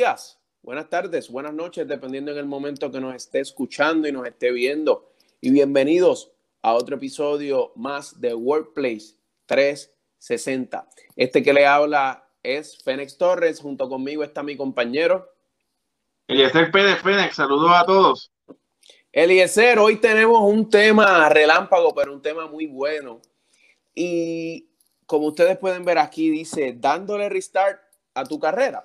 días, buenas tardes, buenas noches, dependiendo en el momento que nos esté escuchando y nos esté viendo. Y bienvenidos a otro episodio más de Workplace 360. Este que le habla es Fénix Torres, junto conmigo está mi compañero. Eliezer Pérez Fénix, saludos a todos. Eliezer, hoy tenemos un tema relámpago, pero un tema muy bueno. Y como ustedes pueden ver aquí, dice, dándole restart a tu carrera.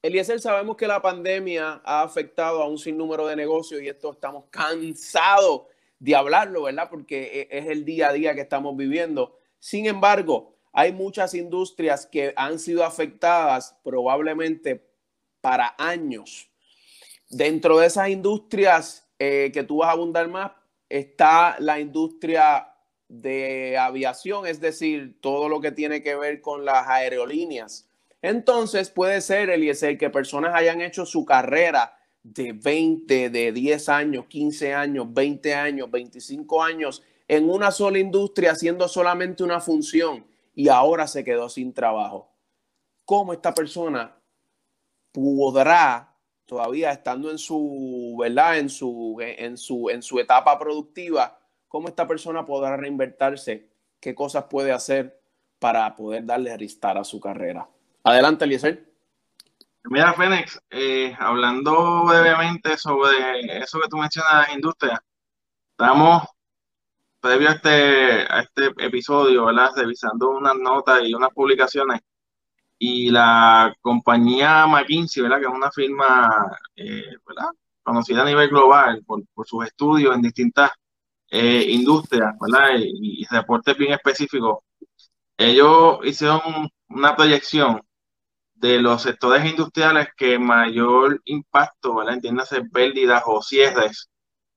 Eliezer, sabemos que la pandemia ha afectado a un sinnúmero de negocios y esto estamos cansados de hablarlo, ¿verdad? Porque e, es el día a día que estamos viviendo. Sin embargo, hay muchas industrias que han sido afectadas probablemente para años. Dentro de esas industrias eh, que tú vas a abundar más, está la industria de aviación, es decir, todo lo que tiene que ver con las aerolíneas. Entonces puede ser, Eliezer, que personas hayan hecho su carrera de 20, de 10 años, 15 años, 20 años, 25 años en una sola industria haciendo solamente una función y ahora se quedó sin trabajo. ¿Cómo esta persona podrá, todavía estando en su, ¿verdad? En su, en su, en su etapa productiva, cómo esta persona podrá reinvertirse? ¿Qué cosas puede hacer para poder darle ristar a su carrera? Adelante, Eliezer. Mira, Fénix, eh, hablando brevemente sobre eso que tú mencionas industrias, estamos previo a este, a este episodio, ¿verdad? Revisando unas notas y unas publicaciones. Y la compañía McKinsey, ¿verdad? Que es una firma, eh. Conocida a nivel global por, sus estudios en distintas eh, industrias, ¿verdad? Y, y reportes bien específicos. Ellos hicieron una proyección de los sectores industriales que mayor impacto, ¿verdad? Entiéndase pérdidas o cierres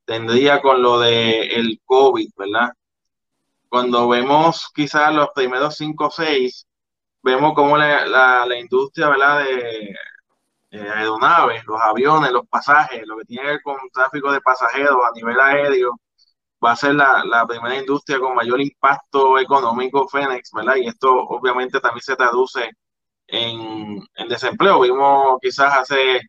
tendría con lo de el COVID, ¿verdad? Cuando vemos quizás los primeros cinco o seis, vemos como la, la, industria, ¿verdad? De aeronaves, los aviones, los pasajes, lo que tiene que ver con tráfico de pasajeros a nivel aéreo, va a ser la, la primera industria con mayor impacto económico, Fénix, ¿verdad? Y esto obviamente también se traduce en, desempleo. Vimos quizás hace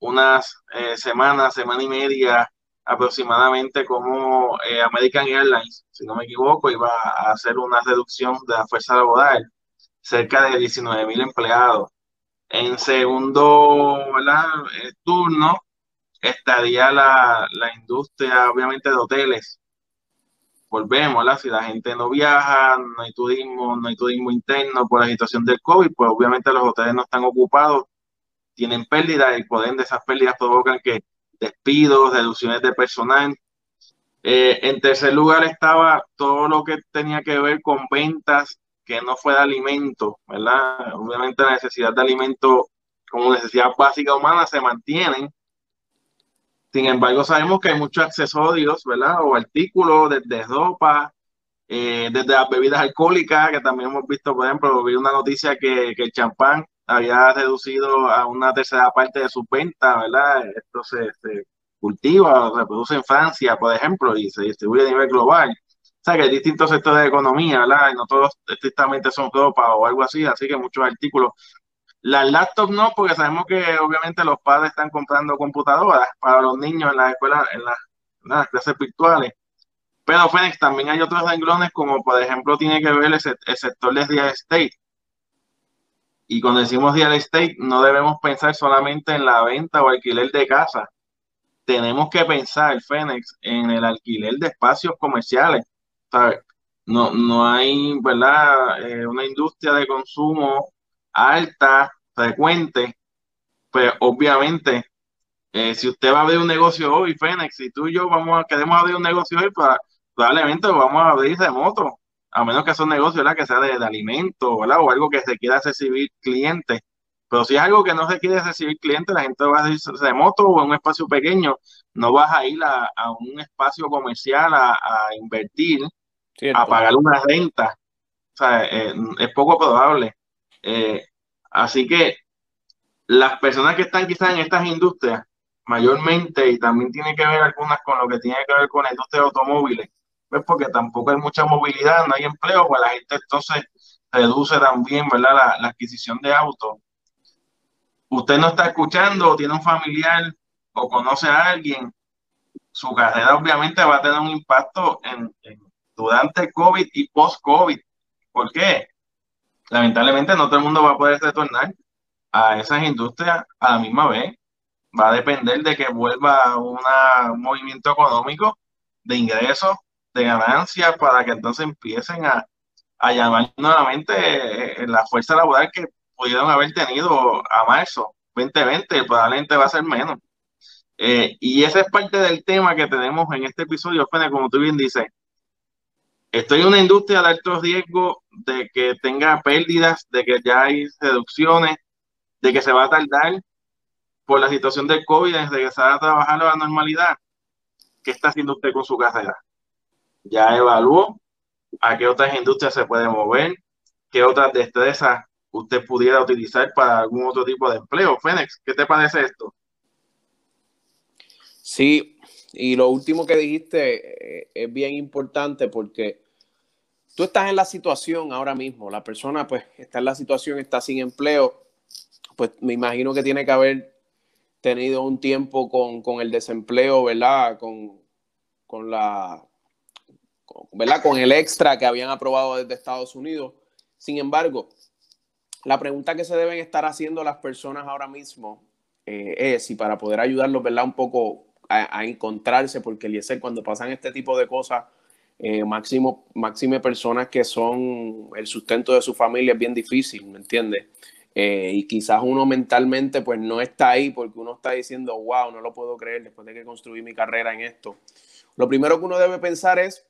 unas eh, semanas, semana y media aproximadamente como eh, American Airlines, si no me equivoco, iba a hacer una reducción de la fuerza laboral, cerca de 19 mil empleados. En segundo eh, turno estaría la, la industria, obviamente, de hoteles, volvemos, Si la gente no viaja, no hay turismo, no hay turismo interno por la situación del COVID, pues obviamente los hoteles no están ocupados, tienen pérdidas y por ende esas pérdidas provocan que despidos, reducciones de personal. Eh, en tercer lugar estaba todo lo que tenía que ver con ventas que no fue de alimento, ¿verdad? Obviamente la necesidad de alimento como necesidad básica humana se mantienen, sin embargo, sabemos que hay muchos accesorios, ¿verdad? O artículos desde ropa, eh, desde las bebidas alcohólicas, que también hemos visto, por ejemplo, vi una noticia que, el champán había reducido a una tercera parte de su venta, ¿verdad? Esto se, cultiva o se produce en Francia, por ejemplo, y se distribuye a nivel global. O sea que hay distintos sectores de economía, ¿verdad? Y no todos estrictamente son ropa o algo así, así que muchos artículos las laptops no, porque sabemos que obviamente los padres están comprando computadoras para los niños en las escuelas, en las, clases virtuales. Pero Fénix, también hay otros renglones como por ejemplo tiene que ver el, sector de real estate. Y cuando decimos real estate, no debemos pensar solamente en la venta o alquiler de casa. Tenemos que pensar, Fénix, en el alquiler de espacios comerciales. No, no hay, ¿verdad? Eh, una industria de consumo alta, frecuente, pues obviamente, eh, si usted va a abrir un negocio hoy, Fénix, si tú y yo vamos a, queremos abrir un negocio hoy, pues, probablemente vamos a abrir remoto, a menos que sea un negocio que sea de, alimentos o algo que se quiera recibir clientes. Pero si es algo que no se quiere recibir clientes, la gente va a ir remoto o en un espacio pequeño, no vas a ir a, un espacio comercial a, invertir, a pagar una renta. O sea, eh, es poco probable. Eh, así que las personas que están quizás en estas industrias, mayormente, y también tiene que ver algunas con lo que tiene que ver con la industria de automóviles, pues porque tampoco hay mucha movilidad, no hay empleo, pues la gente entonces reduce también, ¿verdad?, la, adquisición de autos. usted no está escuchando o tiene un familiar o conoce a alguien, su carrera obviamente va a tener un impacto en, durante COVID y post-COVID. ¿Por qué? Lamentablemente no todo el mundo va a poder retornar a esas industrias a la misma vez. Va a depender de que vuelva un movimiento económico de ingresos, de ganancias, para que entonces empiecen a, llamar nuevamente eh, la fuerza laboral que pudieron haber tenido a marzo 2020, probablemente va a ser menos. Eh, y ese es parte del tema que tenemos en este episodio, Fene, como tú bien dices. Estoy en una industria de alto riesgo de que tenga pérdidas, de que ya hay reducciones, de que se va a tardar por la situación del COVID se va a trabajar a la normalidad. ¿Qué está haciendo usted con su carrera? ¿Ya evaluó a qué otras industrias se puede mover? ¿Qué otras destrezas usted pudiera utilizar para algún otro tipo de empleo? Fénix, ¿qué te parece esto? Sí, y lo último que dijiste eh, es bien importante porque tú estás en la situación ahora mismo, la persona pues está en la situación, está sin empleo, pues me imagino que tiene que haber tenido un tiempo con, el desempleo, ¿verdad? Con, con la, ¿verdad? Con el extra que habían aprobado desde Estados Unidos. Sin embargo, la pregunta que se deben estar haciendo las personas ahora mismo eh, es, y para poder ayudarlos, ¿verdad? Un poco a, encontrarse, porque Eliezer, cuando pasan este tipo de cosas, eh, máximo, máxime personas que son el sustento de su familia es bien difícil, ¿me entiendes? Eh, y quizás uno mentalmente pues no está ahí porque uno está diciendo, wow, no lo puedo creer después de que construí mi carrera en esto. Lo primero que uno debe pensar es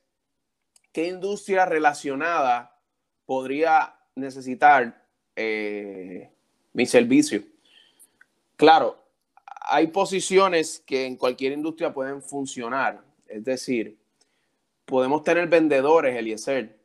qué industria relacionada podría necesitar eh, mi servicio. Claro, hay posiciones que en cualquier industria pueden funcionar. Es decir, podemos tener vendedores, Eliezer.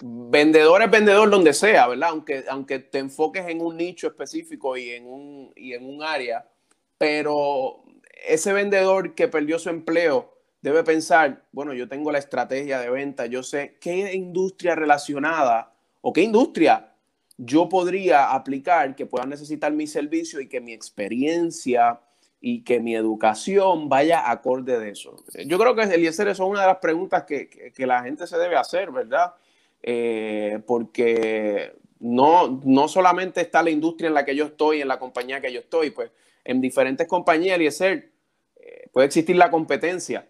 Vendedor es vendedor donde sea, ¿verdad? Aunque, aunque te enfoques en un nicho específico y en un, y en un área, pero ese vendedor que perdió su empleo debe pensar, bueno, yo tengo la estrategia de venta, yo sé qué industria relacionada o qué industria yo podría aplicar que pueda necesitar mi servicio y que mi experiencia y que mi educación vaya acorde de eso. Yo creo que Eliezer, eso es una de las preguntas que, la gente se debe hacer, ¿verdad? Eh, porque no, no solamente está la industria en la que yo estoy, en la compañía que yo estoy, pues en diferentes compañías, Eliezer, eh, puede existir la competencia.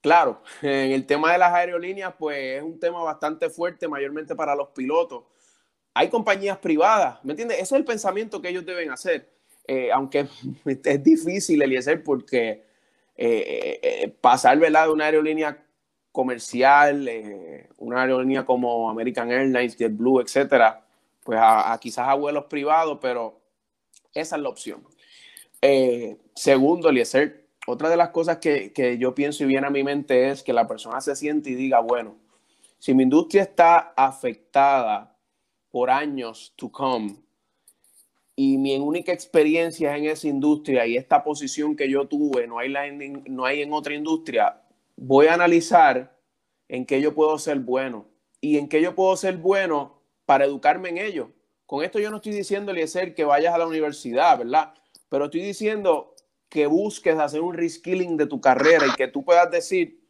Claro, en el tema de las aerolíneas, pues es un tema bastante fuerte, mayormente para los pilotos hay compañías privadas, ¿me entiendes? Ese es el pensamiento que ellos deben hacer. Eh, aunque es difícil, Eliezer, porque eh, eh, pasar ¿verdad? de una aerolínea comercial, una aerolínea como American Airlines, JetBlue, etcétera, pues a, quizás a vuelos privados, pero esa es la opción. segundo, Eliezer, otra de las cosas que, que yo pienso y viene a mi mente es que la persona se siente y diga, bueno, si mi industria está afectada por años to come. Y mi única experiencia en esa industria y esta posición que yo tuve, no hay, no hay en otra industria, voy a analizar en qué yo puedo ser bueno y en qué yo puedo ser bueno para educarme en ello. Con esto yo no estoy diciendo, Eliezer, que vayas a la universidad, ¿verdad? Pero estoy diciendo que busques hacer un reskilling de tu carrera y que tú puedas decir,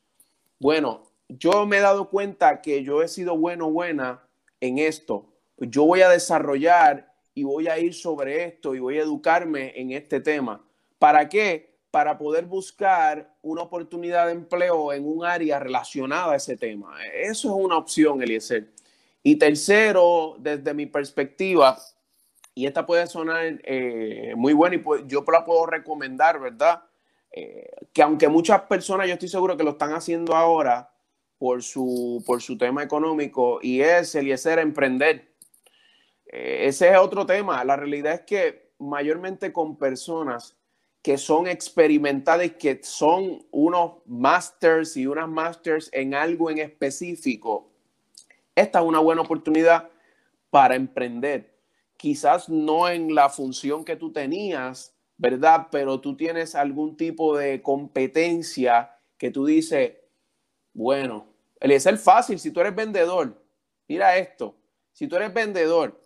bueno, yo me he dado cuenta que yo he sido bueno, buena en esto, yo voy a desarrollar y voy a ir sobre esto y voy a educarme en este tema. ¿Para qué? Para poder buscar una oportunidad de empleo en un área relacionada a ese tema. Eso es una opción, Eliezer. Y tercero, desde mi perspectiva, y esta puede sonar eh, muy buena y pues, yo la puedo recomendar, ¿verdad? Eh, que aunque muchas personas, yo estoy seguro que lo están haciendo ahora por su, por su tema económico, y es, Eliezer, emprender ese es otro tema. La realidad es que mayormente con personas que son experimentadas, que son unos masters y unas masters en algo en específico, esta es una buena oportunidad para emprender. Quizás no en la función que tú tenías, ¿verdad? Pero tú tienes algún tipo de competencia que tú dices, bueno, el es el fácil, si tú eres vendedor, mira esto, si tú eres vendedor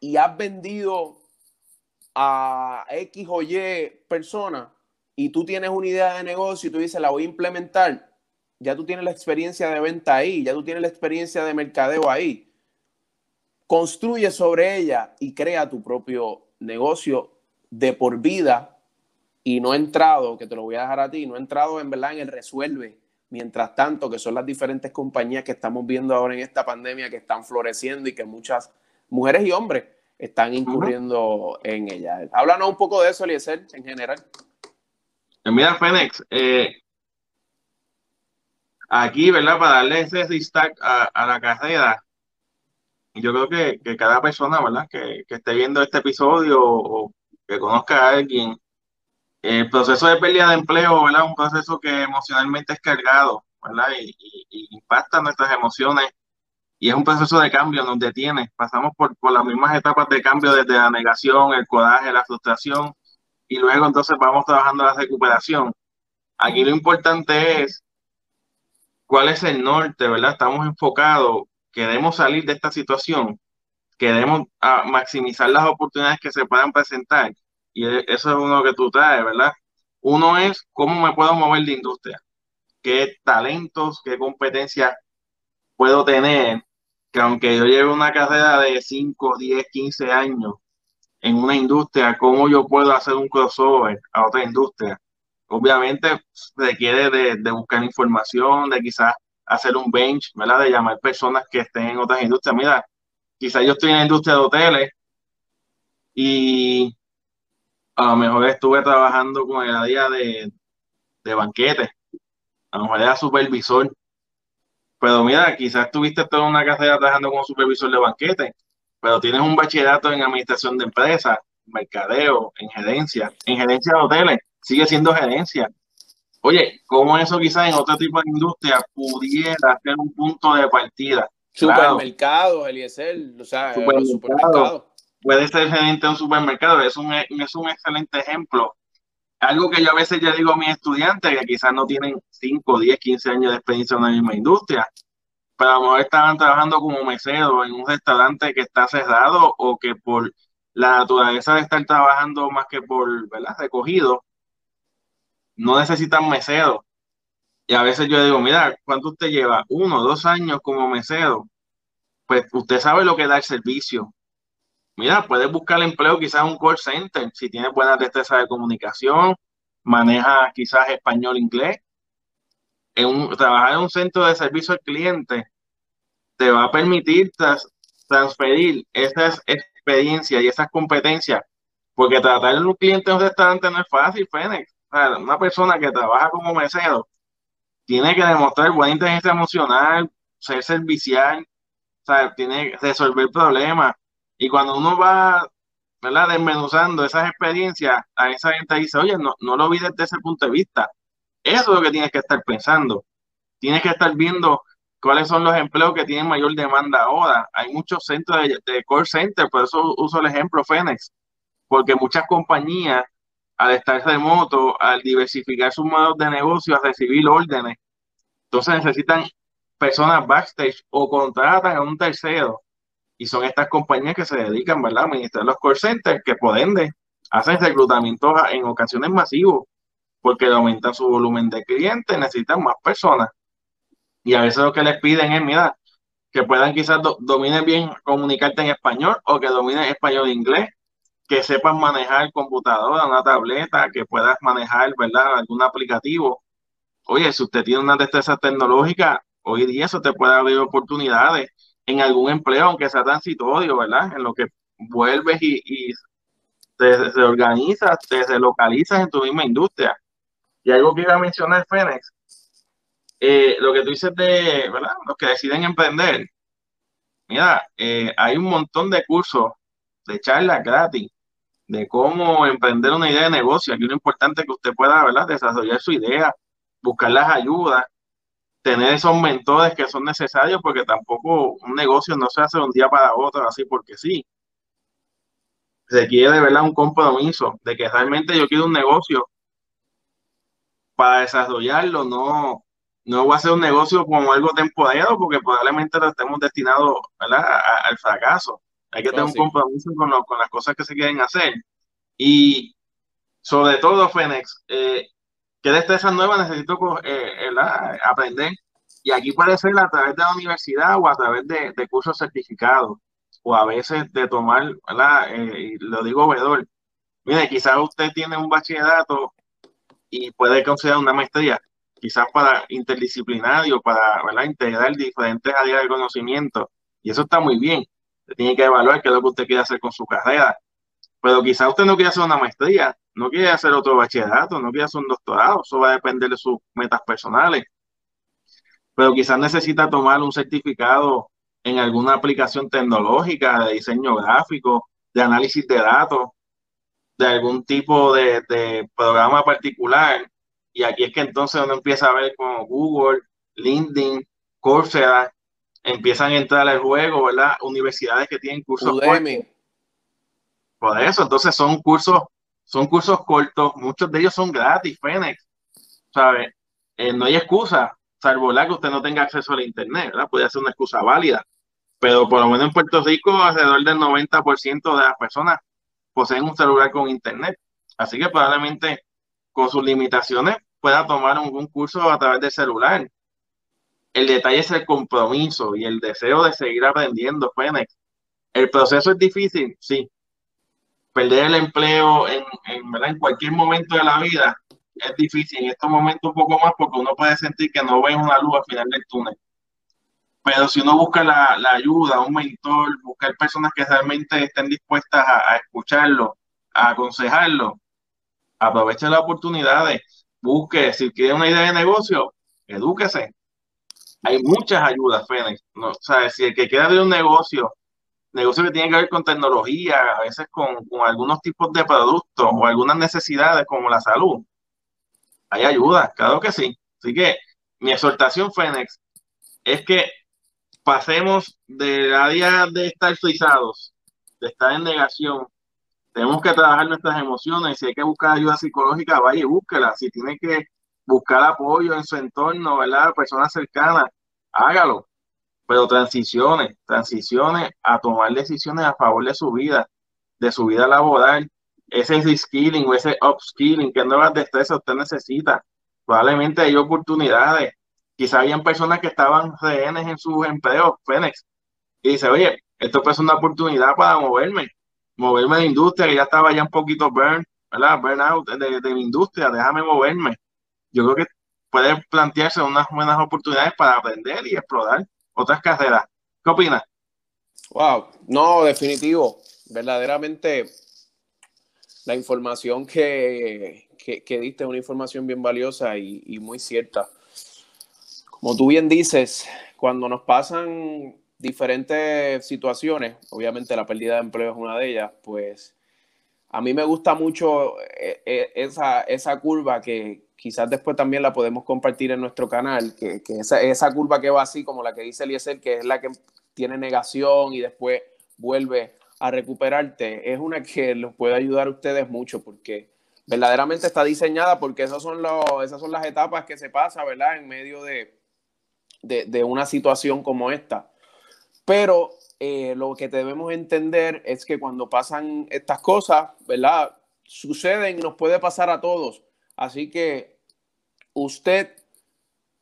y has vendido a X o Y persona y tú tienes una idea de negocio y tú dices, la voy a implementar, ya tú tienes la experiencia de venta ahí, ya tú tienes la experiencia de mercadeo ahí. Construye sobre ella y crea tu propio negocio de por vida y no entrado, que te lo voy a dejar a ti, no he entrado en verdad en el resuelve. Mientras tanto, que son las diferentes compañías que estamos viendo ahora en esta pandemia que están floreciendo y que muchas mujeres y hombres están incurriendo en ella. Háblanos un poco de eso, Eliezer, en general. Eh, mira, Fénix, eh, aquí, ¿verdad? Para darle ese restart a, la carrera, yo creo que, que cada persona, ¿verdad? Que, que, esté viendo este episodio o que conozca a alguien, el proceso de pérdida de empleo, ¿verdad? Un proceso que emocionalmente es cargado, ¿verdad? Y, y, impacta nuestras emociones y es un proceso de cambio, nos detiene. Pasamos por, por las mismas etapas de cambio desde la negación, el coraje, la frustración y luego entonces vamos trabajando la recuperación. Aquí lo importante es cuál es el norte, ¿verdad? Estamos enfocados, queremos salir de esta situación, queremos ah, maximizar las oportunidades que se puedan presentar y e, eso es uno que tú traes, ¿verdad? Uno es cómo me puedo mover de industria, qué talentos, qué competencias puedo tener, que aunque yo lleve una carrera de 5, 10, 15 años en una industria, cómo yo puedo hacer un crossover a otra industria. Obviamente requiere de, buscar información, de quizás hacer un bench, ¿verdad? De llamar personas que estén en otras industrias. Mira, quizás yo estoy en la industria de hoteles y a lo mejor estuve trabajando con el área de, de banquetes, a lo mejor era supervisor, pero mira, quizás estuviste toda una carrera trabajando como supervisor de banquetes, pero tienes un bachillerato en administración de empresas, mercadeo, en gerencia, en gerencia de hoteles, sigue siendo gerencia. Oye, ¿cómo eso quizás en otro tipo de industria pudiera ser un punto de partida? Supermercado, Eliezer, o sea, supermercado puede ser gerente de un supermercado, es un, es un excelente ejemplo. Algo que yo a veces ya digo a mis estudiantes que quizás no tienen 5, 10, 15 años de experiencia en la misma industria, pero a lo mejor estaban trabajando como mesero en un restaurante que está cerrado o que por la naturaleza de estar trabajando más que por ¿verdad? recogido, no necesitan mesero. Y a veces yo digo, mira, ¿cuánto usted lleva? Uno, dos años como mesero. Pues usted sabe lo que da el servicio mira, puedes buscar empleo quizás en un call center, si tienes buena destreza de comunicación, maneja quizás español, inglés. En un, trabajar en un centro de servicio al cliente te va a permitir transferir esas experiencias y esas competencias, porque tratar a un cliente en un restaurante no es fácil, Fénix. una persona que trabaja como mesero tiene que demostrar buena inteligencia emocional, ser servicial, tiene que resolver problemas, y cuando uno va, ¿verdad? Desmenuzando esas experiencias, a esa gente dice, oye, no, no lo vi desde ese punto de vista. Eso es lo que tienes que estar pensando. Tienes que estar viendo cuáles son los empleos que tienen mayor demanda ahora. Hay muchos centros de, de call center, por eso uso el ejemplo Fénix, porque muchas compañías, al estar remoto, al diversificar sus modos de negocio, a recibir órdenes, entonces necesitan personas backstage o contratan a un tercero y son estas compañías que se dedican, ¿verdad?, a administrar los call centers, que por ende hacen reclutamientos en ocasiones masivos, porque aumentan su volumen de clientes, necesitan más personas. Y a veces lo que les piden es, mira, que puedan quizás dominen bien comunicarte en español o que dominen español e inglés, que sepan manejar computadora, una tableta, que puedas manejar, ¿verdad?, algún aplicativo. Oye, si usted tiene una destreza tecnológica, hoy día eso te puede abrir oportunidades en algún empleo, aunque sea transitorio, ¿verdad? En lo que vuelves y, y te reorganizas, te relocalizas en tu misma industria. Y algo que iba a mencionar, Fénix, eh, lo que tú dices de, ¿verdad? Los que deciden emprender. Mira, eh, hay un montón de cursos, de charlas gratis, de cómo emprender una idea de negocio. Aquí lo importante es que usted pueda, ¿verdad? Desarrollar su idea, buscar las ayudas tener esos mentores que son necesarios porque tampoco un negocio no se hace de un día para otro así porque sí. Requiere de verdad un compromiso de que realmente yo quiero un negocio para desarrollarlo, no, no voy a hacer un negocio como algo temporero porque probablemente lo estemos destinados al fracaso. Hay que tener un compromiso con, con las cosas que se quieren hacer. Y sobre todo, Fénix, eh, ¿qué destrezas nuevas necesito eh, aprender? Y aquí puede ser a través de la universidad o a través de, cursos certificados o a veces de tomar, ¿verdad? Eh, lo digo vedor. Mire, quizás usted tiene un bachillerato y puede considerar una maestría, quizás para interdisciplinario, para integrar diferentes áreas de conocimiento. Y eso está muy bien. Tiene que evaluar qué es lo que usted quiere hacer con su carrera. Pero quizás usted no quiere hacer una maestría, no quiere hacer otro bachillerato, no quiere hacer un doctorado. Eso va a depender de sus metas personales. Pero quizás necesita tomar un certificado en alguna aplicación tecnológica de diseño gráfico, de análisis de datos, de algún tipo de, de programa particular. Y aquí es que entonces uno empieza a ver como Google, LinkedIn, Coursera, empiezan a entrar al juego, ¿verdad? Universidades que tienen cursos Udemy. Por eso, entonces son cursos, son cursos cortos, muchos de ellos son gratis, Fénix, ¿sabes? Eh, no hay excusa, salvo la que usted no tenga acceso al internet, ¿verdad? Puede ser una excusa válida, pero por lo menos en Puerto Rico alrededor del 90% de las personas poseen un celular con internet, así que probablemente con sus limitaciones pueda tomar un, un curso a través del celular. El detalle es el compromiso y el deseo de seguir aprendiendo, Fénix. El proceso es difícil, sí, perder el empleo en, en, cualquier momento de la vida es difícil. En estos momentos un poco más porque uno puede sentir que no ve una luz al final del túnel. Pero si uno busca la, la ayuda, un mentor, buscar personas que realmente estén dispuestas a, escucharlo, a aconsejarlo, aproveche las oportunidades, busque, si quiere una idea de negocio, edúquese. Hay muchas ayudas, Fénix. ¿no? O sea, si el que quiera abrir un negocio negocio que tiene que ver con tecnología, a veces con, algunos tipos de productos o algunas necesidades como la salud. Hay ayuda, claro que sí. Así que mi exhortación, Fénix, es que pasemos del área de estar frisados, de estar en negación. Tenemos que trabajar nuestras emociones. Si hay que buscar ayuda psicológica, vaya y búsquela. Si tiene que buscar apoyo en su entorno, ¿verdad? Personas cercanas, hágalo pero transiciones, transiciones a tomar decisiones a favor de su vida, de su vida laboral, ese reskilling o ese upskilling, que nuevas destrezas usted necesita. Probablemente hay oportunidades. Quizá hayan personas que estaban rehenes en sus empleos, Fénix, y dice, oye, esto es una oportunidad para moverme, moverme de industria, que ya estaba ya un poquito burn, ¿verdad? Burnout de, de mi industria, déjame moverme. Yo creo que puede plantearse unas buenas oportunidades para aprender y explorar otras carreras. ¿Qué opinas? Wow, no, definitivo. Verdaderamente la información que, que, diste es una información bien valiosa y, muy cierta. Como tú bien dices, cuando nos pasan diferentes situaciones, obviamente la pérdida de empleo es una de ellas, pues a mí me gusta mucho eh, eh, esa, esa curva que, quizás después también la podemos compartir en nuestro canal, que, esa, esa, curva que va así, como la que dice Eliezer, que es la que tiene negación y después vuelve a recuperarte, es una que los puede ayudar a ustedes mucho porque verdaderamente está diseñada porque esas son, los, esas son las etapas que se pasa, ¿verdad? En medio de, de, una situación como esta. Pero eh, lo que debemos entender es que cuando pasan estas cosas, ¿verdad? Suceden y nos puede pasar a todos Así que usted,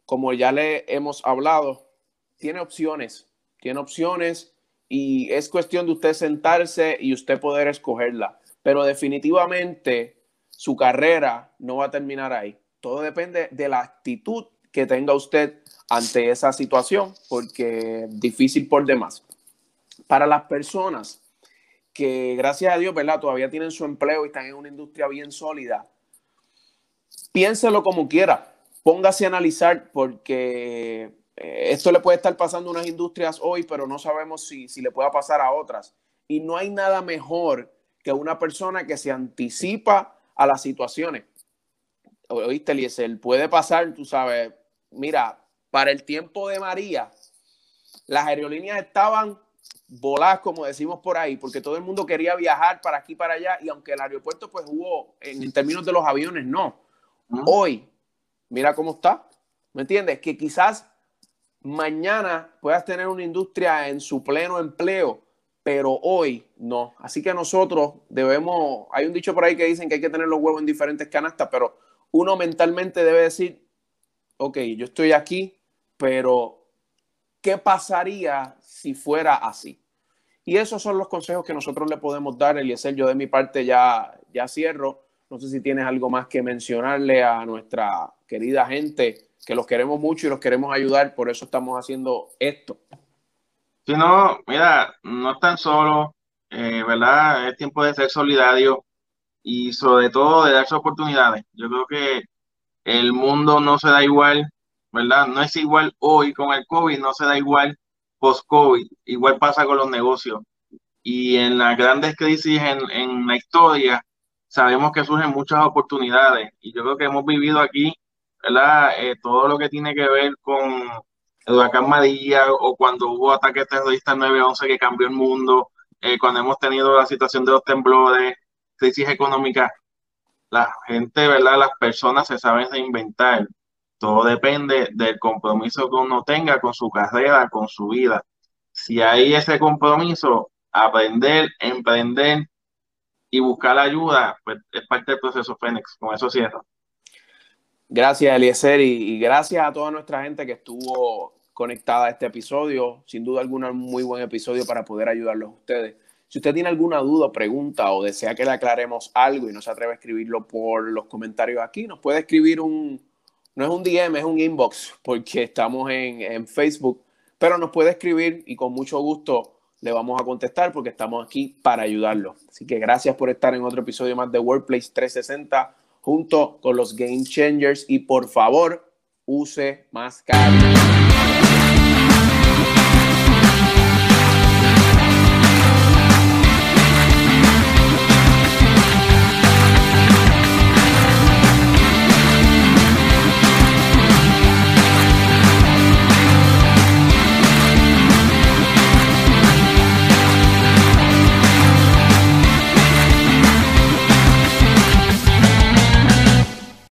como ya le hemos hablado, tiene opciones, tiene opciones y es cuestión de usted sentarse y usted poder escogerla. Pero definitivamente su carrera no va a terminar ahí. Todo depende de la actitud que tenga usted ante esa situación, porque es difícil por demás. Para las personas que, gracias a Dios, ¿verdad? Todavía tienen su empleo y están en una industria bien sólida, piénselo como quiera, póngase a analizar porque eh, esto le puede estar pasando a unas industrias hoy, pero no sabemos si, si le pueda pasar a otras. Y no hay nada mejor que una persona que se anticipa a las situaciones. Oíste, Eliezer, puede pasar, tú sabes, mira, para el tiempo de María, las aerolíneas estaban voladas, como decimos por ahí, porque todo el mundo quería viajar para aquí para allá, y aunque el aeropuerto pues hubo, en términos de los aviones, no. Hoy, mira cómo está. ¿Me entiendes? Que quizás mañana puedas tener una industria en su pleno empleo, pero hoy no. Así que nosotros debemos, hay un dicho por ahí que dicen que hay que tener los huevos en diferentes canastas, pero uno mentalmente debe decir, ok, yo estoy aquí, pero ¿qué pasaría si fuera así? Y esos son los consejos que nosotros le podemos dar, Eliezer. Yo de mi parte ya, ya cierro. No sé si tienes algo más que mencionarle a nuestra querida gente, que los queremos mucho y los queremos ayudar, por eso estamos haciendo esto. Si no, mira, no están solos, eh, ¿verdad? Es tiempo de ser solidario y sobre todo de darse oportunidades. Yo creo que el mundo no se da igual, ¿verdad? No es igual hoy con el COVID, no se da igual post-COVID. Igual pasa con los negocios. Y en las grandes crisis en, en la historia, sabemos que surgen muchas oportunidades. Y yo creo que hemos vivido aquí, ¿verdad? Eh, todo lo que tiene que ver con el huracán o cuando hubo ataques terroristas 9-11 que cambió el mundo, eh, cuando hemos tenido la situación de los temblores, crisis económica, la gente, ¿verdad? Las personas se saben reinventar. Todo depende del compromiso que uno tenga con su carrera, con su vida. Si hay ese compromiso, aprender, emprender y buscar ayuda, pues es parte del proceso Fénix. Con eso cierro. Gracias, Eliezer, y, gracias a toda nuestra gente que estuvo conectada a este episodio. Sin duda alguna, un muy buen episodio para poder ayudarlos a ustedes. Si usted tiene alguna duda, pregunta o desea que le aclaremos algo y no se atreve a escribirlo por los comentarios aquí, nos puede escribir un, no es un DM, es un inbox, porque estamos en, en Facebook, pero nos puede escribir y con mucho gusto le vamos a contestar porque estamos aquí para ayudarlo. Así que gracias por estar en otro episodio más de Workplace 360 junto con los Game Changers y por favor use mascarilla.